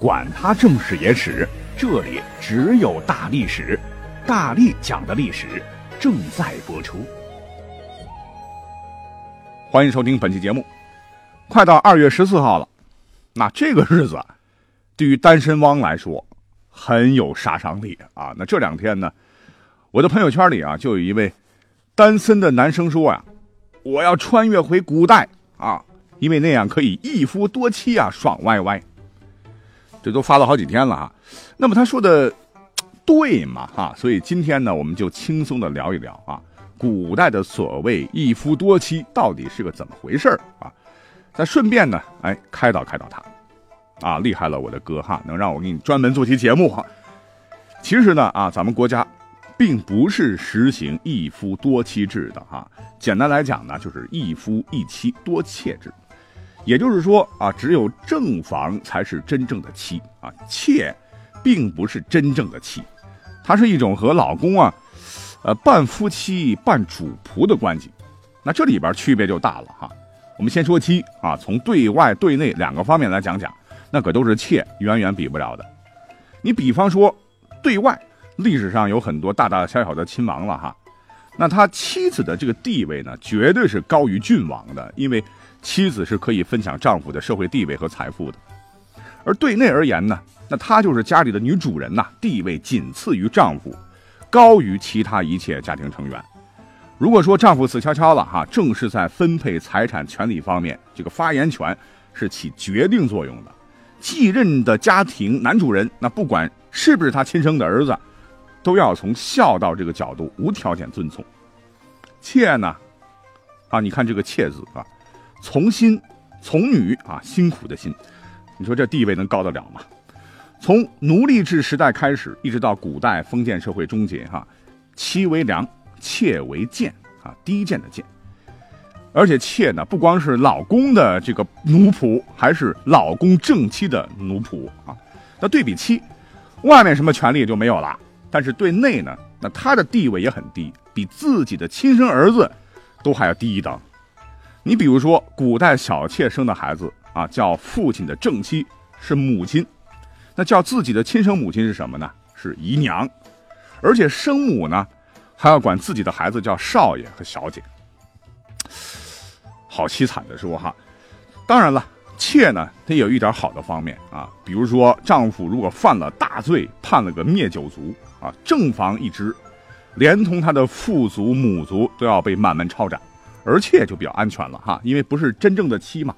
管他正史野史。这里只有大历史，大力讲的历史正在播出。欢迎收听本期节目。快到二月十四号了，那这个日子对于单身汪来说很有杀伤力啊。那这两天呢，我的朋友圈里啊，就有一位单身的男生说呀：“我要穿越回古代啊，因为那样可以一夫多妻啊，爽歪歪。”这都发了好几天了哈。那么他说的对嘛？哈，所以今天呢，我们就轻松的聊一聊啊，古代的所谓一夫多妻到底是个怎么回事啊？再顺便呢，哎，开导开导他，啊，厉害了，我的哥哈，能让我给你专门做期节目哈。其实呢，啊，咱们国家并不是实行一夫多妻制的哈，简单来讲呢，就是一夫一妻多妾制。也就是说啊，只有正房才是真正的妻啊，妾。并不是真正的妻，它是一种和老公啊，呃，半夫妻半主仆的关系。那这里边区别就大了哈。我们先说妻啊，从对外对内两个方面来讲讲，那可都是妾远远比不了的。你比方说对外，历史上有很多大大小小的亲王了哈，那他妻子的这个地位呢，绝对是高于郡王的，因为妻子是可以分享丈夫的社会地位和财富的。而对内而言呢？那她就是家里的女主人呐，地位仅次于丈夫，高于其他一切家庭成员。如果说丈夫死翘翘了哈，正是在分配财产权利方面，这个发言权是起决定作用的。继任的家庭男主人，那不管是不是他亲生的儿子，都要从孝道这个角度无条件遵从。妾呢，啊，你看这个妾字啊，从心从女啊，辛苦的辛，你说这地位能高得了吗？从奴隶制时代开始，一直到古代封建社会终结，哈，妻为良，妾为贱，啊，低贱的贱。而且妾呢，不光是老公的这个奴仆，还是老公正妻的奴仆啊。那对比妻，外面什么权利就没有了，但是对内呢，那他的地位也很低，比自己的亲生儿子都还要低一等。你比如说，古代小妾生的孩子啊，叫父亲的正妻，是母亲。那叫自己的亲生母亲是什么呢？是姨娘，而且生母呢，还要管自己的孩子叫少爷和小姐，好凄惨的说哈。当然了，妾呢，它有一点好的方面啊，比如说丈夫如果犯了大罪，判了个灭九族啊，正房一支，连同他的父族母族都要被满门抄斩，而妾就比较安全了哈，因为不是真正的妻嘛，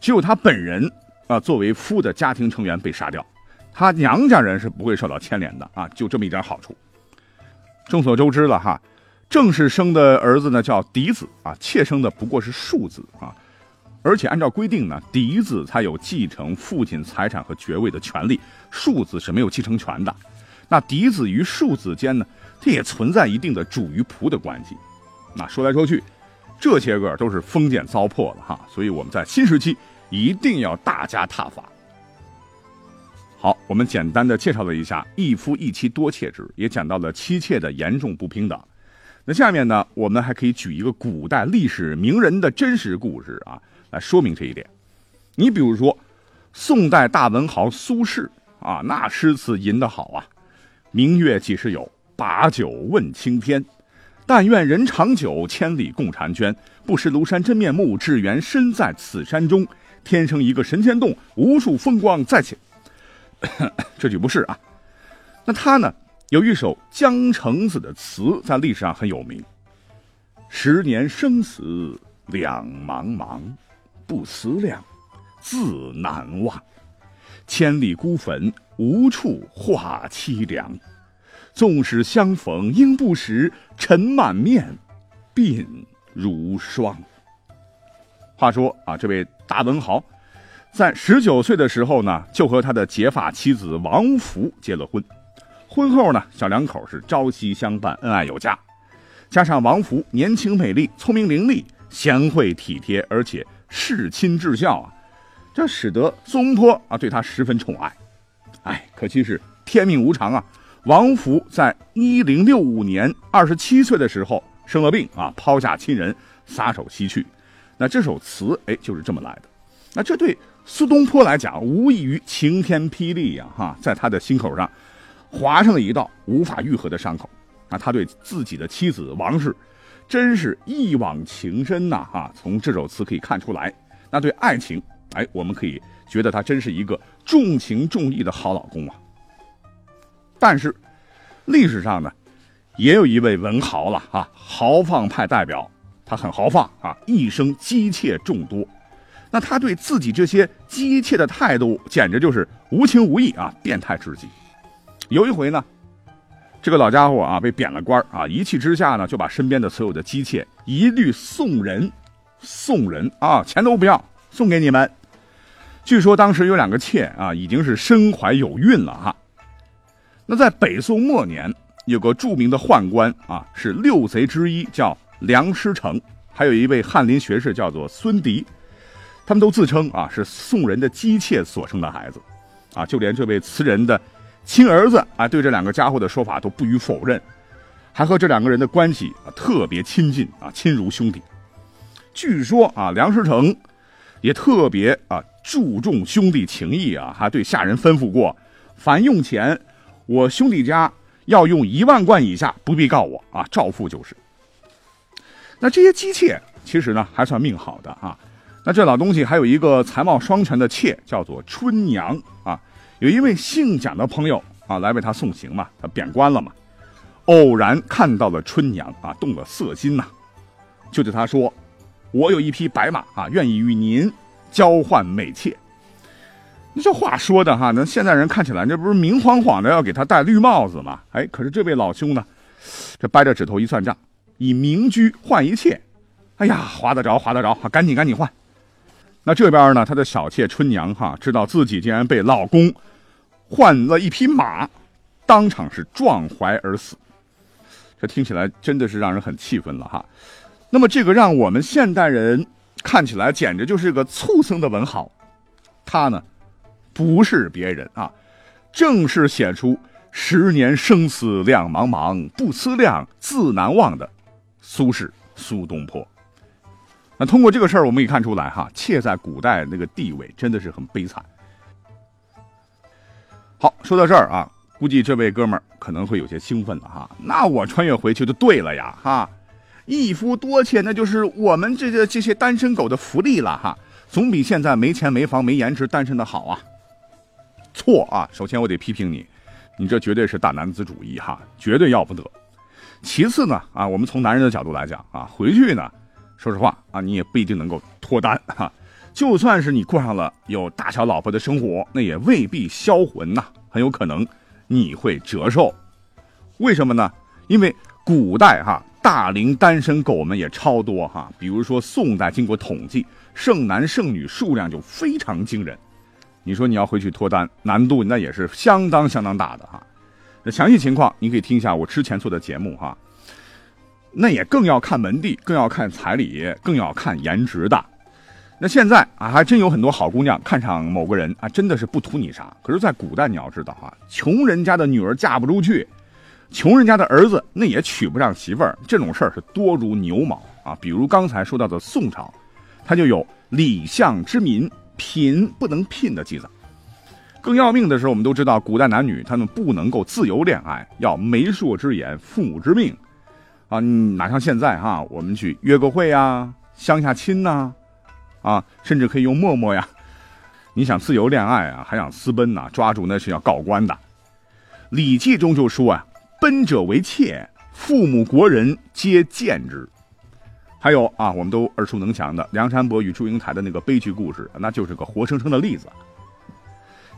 只有他本人啊作为夫的家庭成员被杀掉。他娘家人是不会受到牵连的啊，就这么一点好处。众所周知了哈，正式生的儿子呢叫嫡子啊，妾生的不过是庶子啊。而且按照规定呢，嫡子才有继承父亲财产和爵位的权利，庶子是没有继承权的。那嫡子与庶子间呢，它也存在一定的主与仆的关系。那说来说去，这些个都是封建糟粕了哈。所以我们在新时期一定要大加挞伐。好，我们简单的介绍了一下一夫一妻多妾制，也讲到了妻妾的严重不平等。那下面呢，我们还可以举一个古代历史名人的真实故事啊，来说明这一点。你比如说，宋代大文豪苏轼啊，那诗词吟得好啊，“明月几时有？把酒问青天。但愿人长久，千里共婵娟。不识庐山真面目，只缘身在此山中。天生一个神仙洞，无数风光在前。”这句不是啊，那他呢？有一首江城子的词在历史上很有名：“十年生死两茫茫，不思量，自难忘。千里孤坟，无处话凄凉。纵使相逢应不识，尘满面，鬓如霜。”话说啊，这位大文豪。在十九岁的时候呢，就和他的结发妻子王福结了婚。婚后呢，小两口是朝夕相伴，恩爱有加。加上王福年轻美丽、聪明伶俐、贤惠体贴，而且事亲至孝啊，这使得苏东坡啊对他十分宠爱。哎，可惜是天命无常啊！王福在一零六五年二十七岁的时候生了病啊，抛下亲人，撒手西去。那这首词哎就是这么来的。那这对苏东坡来讲，无异于晴天霹雳呀！哈，在他的心口上划上了一道无法愈合的伤口。那他对自己的妻子王氏，真是一往情深呐！哈，从这首词可以看出来，那对爱情，哎，我们可以觉得他真是一个重情重义的好老公啊。但是，历史上呢，也有一位文豪了啊，豪放派代表，他很豪放啊，一生姬妾众多。那他对自己这些姬妾的态度，简直就是无情无义啊，变态至极。有一回呢。这个老家伙啊，被贬了官啊，一气之下呢，就把身边的所有的姬妾一律送人，送人啊，钱都不要，送给你们。据说当时有两个妾啊，已经是身怀有孕了哈。那在北宋末年，有个著名的宦官啊，是六贼之一，叫梁师成，还有一位翰林学士叫做孙迪，他们都自称啊是宋人的姬妾所生的孩子，啊，就连这位词人的。亲儿子啊，对这两个家伙的说法都不予否认，还和这两个人的关系啊特别亲近啊，亲如兄弟。据说啊，梁师成也特别啊注重兄弟情谊啊，还对下人吩咐过：凡用钱，我兄弟家要用一万贯以下，不必告我啊，照付就是。那这些姬妾其实呢还算命好的啊，那这老东西还有一个才貌双全的妾，叫做春娘啊。有一位姓蒋的朋友啊，来为他送行嘛，他贬官了嘛，偶然看到了春娘啊，动了色心呐，就对他说：“我有一匹白马啊，愿意与您交换美妾。”那这话说的哈，那现在人看起来这不是明晃晃的要给他戴绿帽子吗？哎，可是这位老兄呢，这掰着指头一算账，以民居换一切，哎呀，划得着，划得着，赶紧赶紧换。那这边呢，他的小妾春娘哈，知道自己竟然被老公。换了一匹马，当场是撞怀而死。这听起来真的是让人很气愤了哈。那么这个让我们现代人看起来简直就是个畜生的文豪，他呢不是别人啊，正是写出“十年生死两茫茫，不思量，自难忘”的苏轼苏东坡。那通过这个事儿，我们可以看出来哈，妾在古代那个地位真的是很悲惨。好，说到这儿啊，估计这位哥们儿可能会有些兴奋了哈。那我穿越回去就对了呀哈，一夫多妾那就是我们这些这些单身狗的福利了哈，总比现在没钱没房没颜值单身的好啊。错啊，首先我得批评你，你这绝对是大男子主义哈，绝对要不得。其次呢啊，我们从男人的角度来讲啊，回去呢，说实话啊，你也不一定能够脱单哈。就算是你过上了有大小老婆的生活，那也未必销魂呐，很有可能你会折寿。为什么呢？因为古代哈大龄单身狗们也超多哈。比如说宋代，经过统计，剩男剩女数量就非常惊人。你说你要回去脱单，难度那也是相当相当大的哈。那详细情况你可以听一下我之前做的节目哈。那也更要看门第，更要看彩礼，更要看颜值的。那现在啊，还真有很多好姑娘看上某个人啊，真的是不图你啥。可是，在古代你要知道啊，穷人家的女儿嫁不出去，穷人家的儿子那也娶不上媳妇儿，这种事儿是多如牛毛啊。比如刚才说到的宋朝，它就有礼相之民贫不能聘的记载。更要命的是，我们都知道古代男女他们不能够自由恋爱，要媒妁之言，父母之命啊。哪像现在哈，我们去约个会呀，相下亲呐。啊，甚至可以用陌陌呀！你想自由恋爱啊，还想私奔呐？抓住那是要告官的。《礼记》中就说啊：“奔者为妾，父母国人皆见之。”还有啊，我们都耳熟能详的梁山伯与祝英台的那个悲剧故事，那就是个活生生的例子。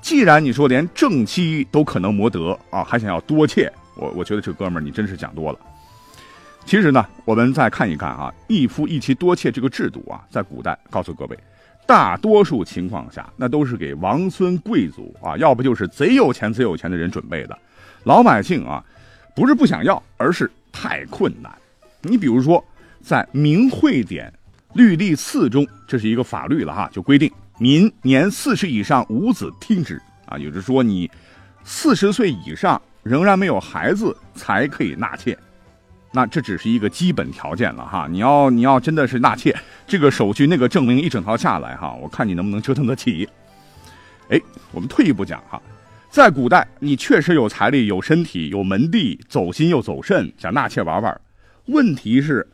既然你说连正妻都可能磨得啊，还想要多妾，我我觉得这哥们儿你真是讲多了。其实呢，我们再看一看啊，一夫一妻多妾这个制度啊，在古代，告诉各位，大多数情况下，那都是给王孙贵族啊，要不就是贼有钱贼有钱的人准备的，老百姓啊，不是不想要，而是太困难。你比如说，在《明会典律例次》中，这是一个法律了哈，就规定民年四十以上无子听之啊，也就是说你四十岁以上仍然没有孩子才可以纳妾。那这只是一个基本条件了哈，你要你要真的是纳妾，这个手续那个证明一整套下来哈，我看你能不能折腾得起。哎，我们退一步讲哈，在古代你确实有财力、有身体、有门第，走心又走肾，想纳妾玩玩。问题是，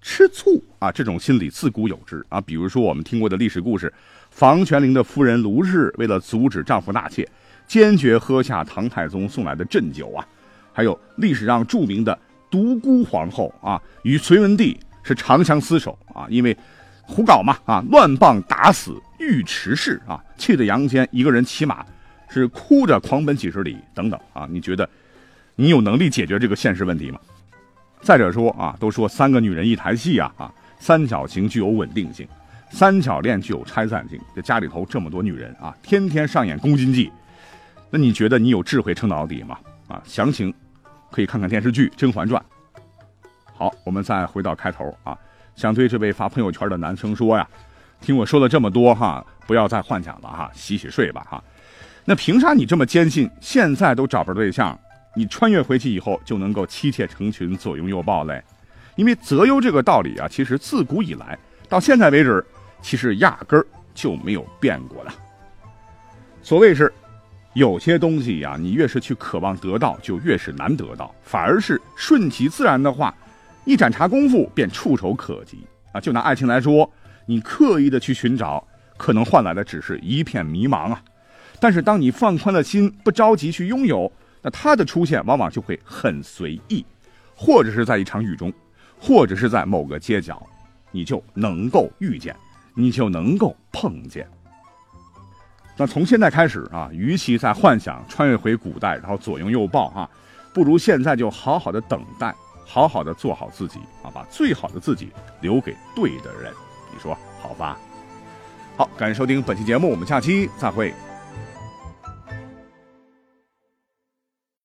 吃醋啊，这种心理自古有之啊。比如说我们听过的历史故事，房玄龄的夫人卢氏为了阻止丈夫纳妾，坚决喝下唐太宗送来的鸩酒啊。还有历史上著名的。独孤皇后啊，与隋文帝是长相厮守啊，因为胡搞嘛啊，乱棒打死尉迟氏啊，气得杨坚一个人骑马是哭着狂奔几十里等等啊。你觉得你有能力解决这个现实问题吗？再者说啊，都说三个女人一台戏啊啊，三角形具有稳定性，三角恋具有拆散性。这家里头这么多女人啊，天天上演宫心计，那你觉得你有智慧撑到底吗？啊，详情。可以看看电视剧《甄嬛传》。好，我们再回到开头啊，想对这位发朋友圈的男生说呀，听我说了这么多哈，不要再幻想了哈，洗洗睡吧哈。那凭啥你这么坚信现在都找不着对象，你穿越回去以后就能够妻妾成群、左拥右抱嘞？因为择优这个道理啊，其实自古以来到现在为止，其实压根儿就没有变过的。所谓是。有些东西呀，你越是去渴望得到，就越是难得到；反而是顺其自然的话，一盏茶功夫便触手可及啊！就拿爱情来说，你刻意的去寻找，可能换来的只是一片迷茫啊。但是当你放宽了心，不着急去拥有，那它的出现往往就会很随意，或者是在一场雨中，或者是在某个街角，你就能够遇见，你就能够碰见。那从现在开始啊，与其在幻想穿越回古代，然后左拥右抱啊，不如现在就好好的等待，好好的做好自己啊，把最好的自己留给对的人，你说好吧？好，感谢收听本期节目，我们下期再会。